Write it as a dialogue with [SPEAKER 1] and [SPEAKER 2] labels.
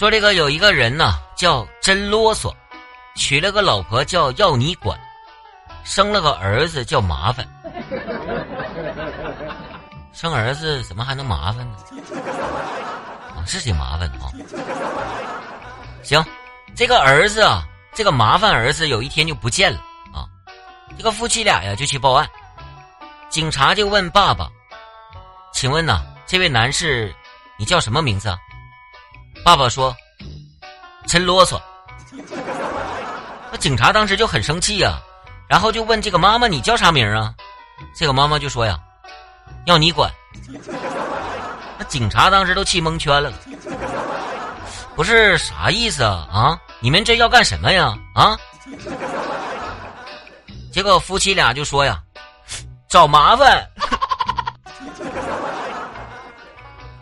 [SPEAKER 1] 说这个有一个人呢，叫真啰嗦，娶了个老婆叫要你管，生了个儿子叫麻烦。生儿子怎么还能麻烦呢？啊，是挺麻烦的啊。行，这个儿子啊，这个麻烦儿子有一天就不见了啊。这个夫妻俩呀就去报案，警察就问爸爸：“请问呐，这位男士，你叫什么名字啊？”爸爸说：“真啰嗦。”那警察当时就很生气呀，然后就问这个妈妈：“你叫啥名啊？”这个妈妈就说：“呀，要你管。”那警察当时都气蒙圈了，不是啥意思啊？啊，你们这要干什么呀？啊？结果夫妻俩就说呀：“找麻烦。”